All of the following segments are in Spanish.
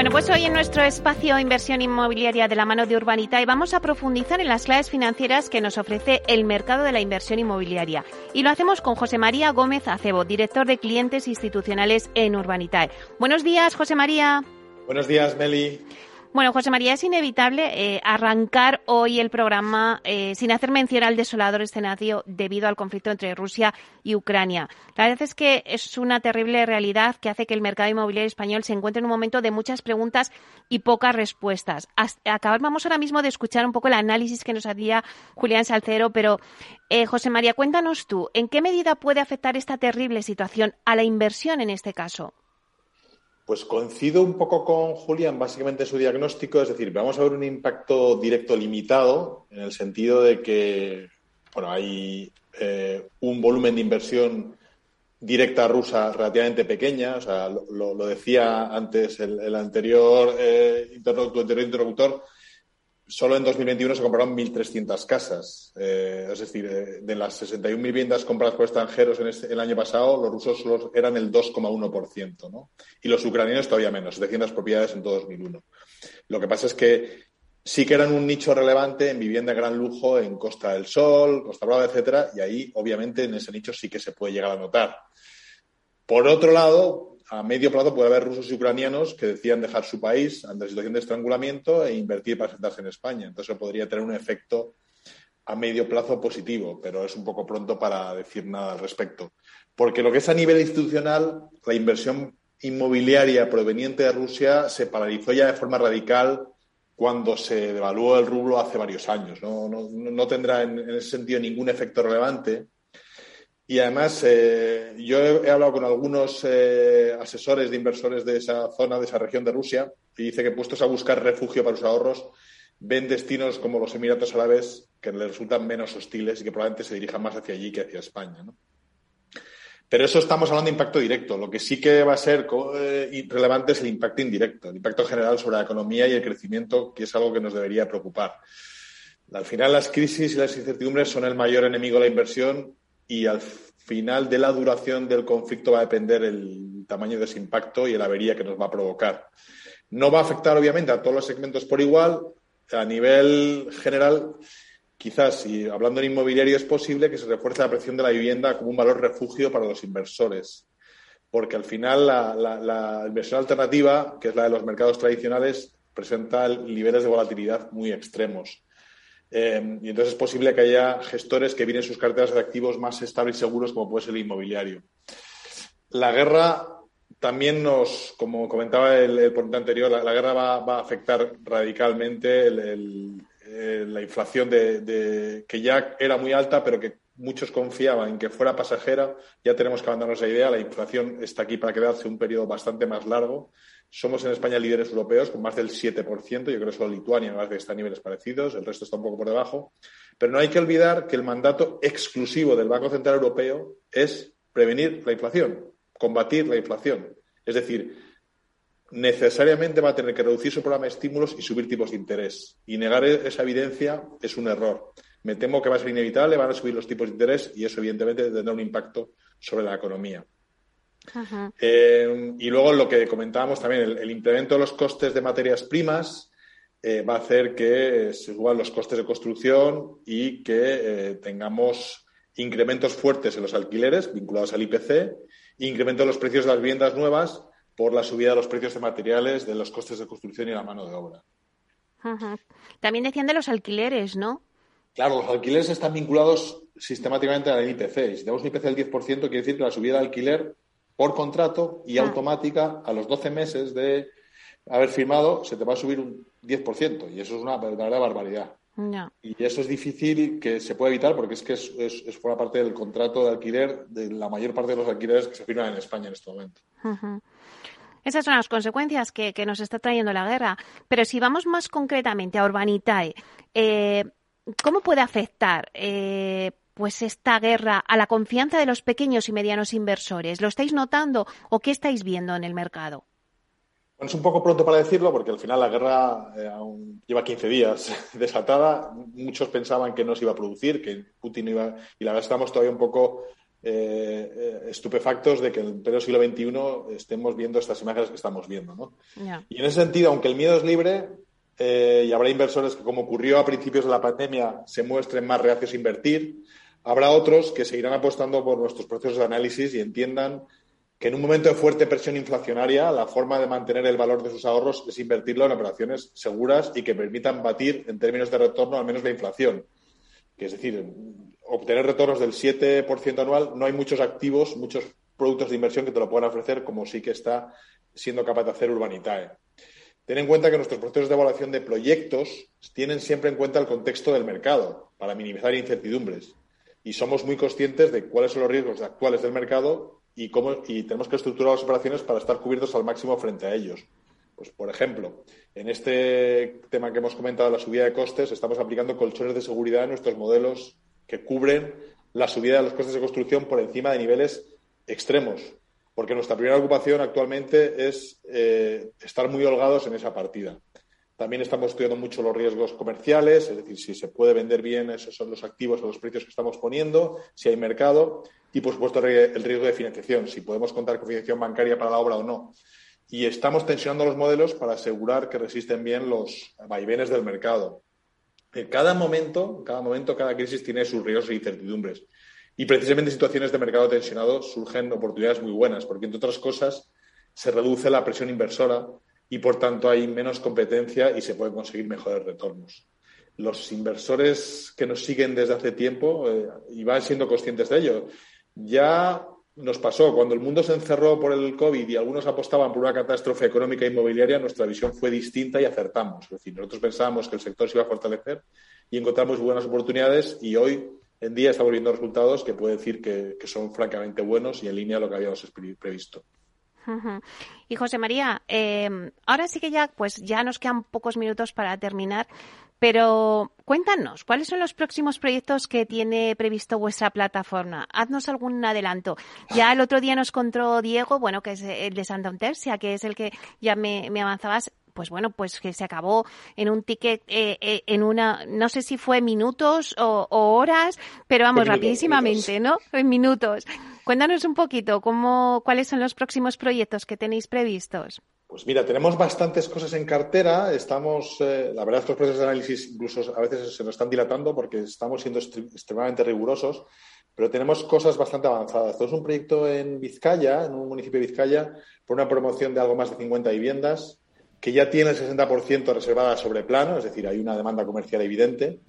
Bueno, pues hoy en nuestro espacio Inversión Inmobiliaria de la mano de Urbanitae vamos a profundizar en las claves financieras que nos ofrece el mercado de la inversión inmobiliaria. Y lo hacemos con José María Gómez Acebo, director de clientes institucionales en Urbanitae. Buenos días, José María. Buenos días, Meli. Bueno, José María, es inevitable eh, arrancar hoy el programa eh, sin hacer mención al desolador escenario debido al conflicto entre Rusia y Ucrania. La verdad es que es una terrible realidad que hace que el mercado inmobiliario español se encuentre en un momento de muchas preguntas y pocas respuestas. acabamos ahora mismo de escuchar un poco el análisis que nos hacía Julián Salcero, pero eh, José María, cuéntanos tú, ¿en qué medida puede afectar esta terrible situación a la inversión en este caso? Pues coincido un poco con Julián, básicamente su diagnóstico, es decir, vamos a ver un impacto directo limitado en el sentido de que, bueno, hay eh, un volumen de inversión directa rusa relativamente pequeña, o sea, lo, decía antes el, anterior, eh, interlocutor, interlocutor, solo en 2021 se compraron 1.300 casas. Eh, es decir, eh, de las 61.000 viviendas compradas por extranjeros en este, el año pasado, los rusos solo eran el 2,1%, ¿no? Y los ucranianos todavía menos, 700 propiedades en todo 2001. Lo que pasa es que sí que eran un nicho relevante en vivienda de gran lujo en Costa del Sol, Costa Brava, etcétera, y ahí, obviamente, en ese nicho sí que se puede llegar a notar. Por otro lado, a medio plazo puede haber rusos y ucranianos que decían dejar su país ante la situación de estrangulamiento e invertir para sentarse en España. Entonces, podría tener un efecto a medio plazo positivo, pero es un poco pronto para decir nada al respecto. Porque lo que es a nivel institucional, la inversión inmobiliaria proveniente de Rusia se paralizó ya de forma radical cuando se devaluó el rublo hace varios años. No, no, tendrá en, ese sentido ningún efecto relevante y además, eh, yo he, hablado con algunos eh, asesores de inversores de esa zona, de esa región de Rusia, y dice que puestos a buscar refugio para sus ahorros, ven destinos como los Emiratos Árabes que les resultan menos hostiles y que probablemente se dirijan más hacia allí que hacia España. Pero eso estamos hablando de impacto directo. Lo que sí que va a ser eh, relevante es el impacto indirecto, el impacto general sobre la economía y el crecimiento, que es algo que nos debería preocupar. Al final, las crisis y las incertidumbres son el mayor enemigo de la inversión y al final de la duración del conflicto va a depender el tamaño de ese impacto y la avería que nos va a provocar. No va a afectar, obviamente, a todos los segmentos por igual. A nivel general, quizás, y hablando en inmobiliario, es posible que se refuerce la presión de la vivienda como un valor refugio para los inversores. Porque al final la, la inversión alternativa, que es la de los mercados tradicionales, presenta niveles de volatilidad muy extremos. Eh, y entonces es posible que haya gestores que vienen sus carteras de activos más estables y seguros, como puede ser el inmobiliario. La guerra también nos, como comentaba el, ponente anterior, la, guerra va, a afectar radicalmente la inflación de, que ya era muy alta, pero que muchos confiaban en que fuera pasajera. Ya tenemos que abandonar esa idea. La inflación está aquí para quedarse un periodo bastante más largo somos en España líderes europeos con más del 7%. Yo creo que solo Lituania que está a niveles parecidos, el resto está un poco por debajo. Pero no hay que olvidar que el mandato exclusivo del Banco Central Europeo es prevenir la inflación, combatir la inflación. Es decir, necesariamente va a tener que reducir su programa de estímulos y subir tipos de interés. Y negar esa evidencia es un error. Me temo que va a ser inevitable, van a subir los tipos de interés y eso evidentemente tendrá un impacto sobre la economía. Eh, y luego lo que comentábamos también, el, incremento de los costes de materias primas eh, va a hacer que se suban los costes de construcción y que eh, tengamos incrementos fuertes en los alquileres vinculados al IPC, incremento de los precios de las viviendas nuevas por la subida de los precios de materiales, de los costes de construcción y la mano de obra. También decían de los alquileres, ¿no? Claro, los alquileres están vinculados sistemáticamente al IPC. Si tenemos un IPC del 10%, quiere decir que la subida de alquiler por contrato y ah. automática a los 12 meses de haber firmado se te va a subir un 10% y eso es una verdadera barbaridad. Y eso es difícil que se pueda evitar porque es que es, es, fuera parte del contrato de alquiler de la mayor parte de los alquileres que se firman en España en este momento. Esas son las consecuencias que, nos está trayendo la guerra. Pero si vamos más concretamente a Urbanitae, eh, ¿cómo puede afectar eh, pues esta guerra a la confianza de los pequeños y medianos inversores? ¿Lo estáis notando o qué estáis viendo en el mercado? Bueno, es un poco pronto para decirlo porque al final la guerra eh, aún lleva 15 días desatada. Muchos pensaban que no se iba a producir, que Putin iba. Y la verdad estamos todavía un poco eh, eh, estupefactos de que en el siglo XXI estemos viendo estas imágenes que estamos viendo. ¿no? Y en ese sentido, aunque el miedo es libre, y habrá inversores que, como ocurrió a principios de la pandemia, se muestren más reacios a invertir, habrá otros que seguirán apostando por nuestros procesos de análisis y entiendan que en un momento de fuerte presión inflacionaria la forma de mantener el valor de sus ahorros es invertirlo en operaciones seguras y que permitan batir en términos de retorno al menos la inflación. Que es decir, obtener retornos del 7% anual, no hay muchos activos, muchos productos de inversión que te lo puedan ofrecer como sí que está siendo capaz de hacer Urbanitae. Ten en cuenta que nuestros procesos de evaluación de proyectos tienen siempre en cuenta el contexto del mercado para minimizar incertidumbres y somos muy conscientes de cuáles son los riesgos actuales del mercado y, cómo, y tenemos que estructurar las operaciones para estar cubiertos al máximo frente a ellos. Pues, por ejemplo, en este tema que hemos comentado, la subida de costes, estamos aplicando colchones de seguridad en nuestros modelos que cubren la subida de los costes de construcción por encima de niveles extremos, porque nuestra primera ocupación actualmente es eh, estar muy holgados en esa partida. También estamos estudiando mucho los riesgos comerciales, es decir, si se puede vender bien, esos son los activos o los precios que estamos poniendo, si hay mercado y, por supuesto, el riesgo de financiación, si podemos contar con financiación bancaria para la obra o no. Y estamos tensionando los modelos para asegurar que resisten bien los vaivenes del mercado. En cada momento, cada momento, cada crisis tiene sus riesgos e incertidumbres. Y precisamente en situaciones de mercado tensionado surgen oportunidades muy buenas, porque entre otras cosas se reduce la presión inversora y por tanto hay menos competencia y se pueden conseguir mejores retornos los inversores que nos siguen desde hace tiempo eh, y van siendo conscientes de ello. Ya nos pasó, cuando el mundo se encerró por el COVID y algunos apostaban por una catástrofe económica e inmobiliaria, nuestra visión fue distinta y acertamos. Es decir, nosotros pensábamos que el sector se iba a fortalecer y encontramos buenas oportunidades y hoy en día estamos viendo resultados que puede decir que, son francamente buenos y en línea a lo que habíamos previsto. Y José María, eh, ahora sí que ya, pues ya nos quedan pocos minutos para terminar, pero cuéntanos, ¿cuáles son los próximos proyectos que tiene previsto vuestra plataforma? Haznos algún adelanto. Ya el otro día nos contó Diego, bueno, que es el de Santa Tercia, que es el que ya me, avanzabas, pues bueno, pues que se acabó en un ticket, eh, eh, en una, no sé si fue minutos o, horas, pero vamos, rapidísimamente, ¿no? En minutos. Cuéntanos un poquito cómo, cuáles son los próximos proyectos que tenéis previstos. Pues mira, tenemos bastantes cosas en cartera. Estamos, eh, la verdad es que los procesos de análisis incluso a veces se nos están dilatando porque estamos siendo extremadamente rigurosos, pero tenemos cosas bastante avanzadas. Esto es un proyecto en Vizcaya, en un municipio de Vizcaya, por una promoción de algo más de 50 viviendas, que ya tiene el 60% reservada sobre plano, es decir, hay una demanda comercial evidente.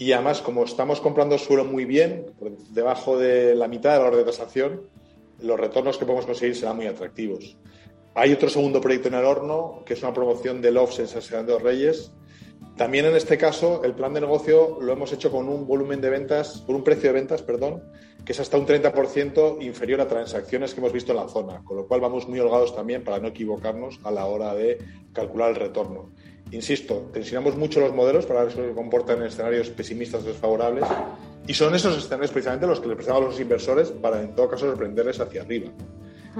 Y además, como estamos comprando suelo muy bien, debajo de la mitad del valor de tasación, los retornos que podemos conseguir serán muy atractivos. Hay otro segundo proyecto en el horno, que es una promoción de Loves en San Sebastián de los Reyes. También en este caso, el plan de negocio lo hemos hecho con un volumen de ventas, con un precio de ventas, perdón, que es hasta un 30% inferior a transacciones que hemos visto en la zona, con lo cual vamos muy holgados también para no equivocarnos a la hora de calcular el retorno. Insisto, tensionamos mucho los modelos para ver si se comportan en escenarios pesimistas o desfavorables, y son esos escenarios precisamente los que les presentamos a los inversores para, en todo caso, sorprenderles hacia arriba.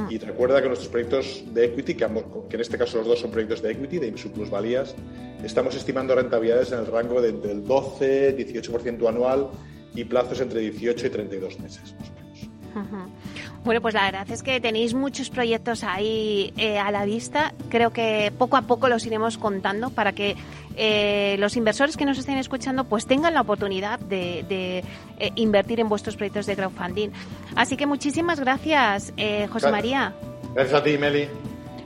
Y recuerda que nuestros proyectos de equity, que, en este caso los dos son proyectos de equity, de plusvalías, estamos estimando rentabilidades en el rango de entre el 12-18% anual y plazos entre 18 y 32 meses. Bueno, pues la verdad es que tenéis muchos proyectos ahí eh, a la vista. Creo que poco a poco los iremos contando para que eh, los inversores que nos estén escuchando pues tengan la oportunidad de, eh, invertir en vuestros proyectos de crowdfunding. Así que muchísimas gracias, José María. Gracias a ti, Meli.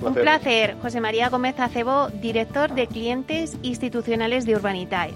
Un placer. José María Gómez Acebo, director de clientes institucionales de Urbanitae.